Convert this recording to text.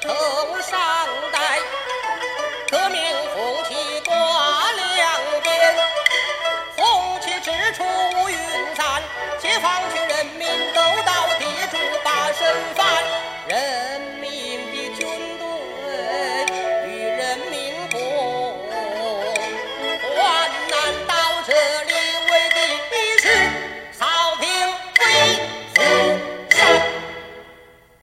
头上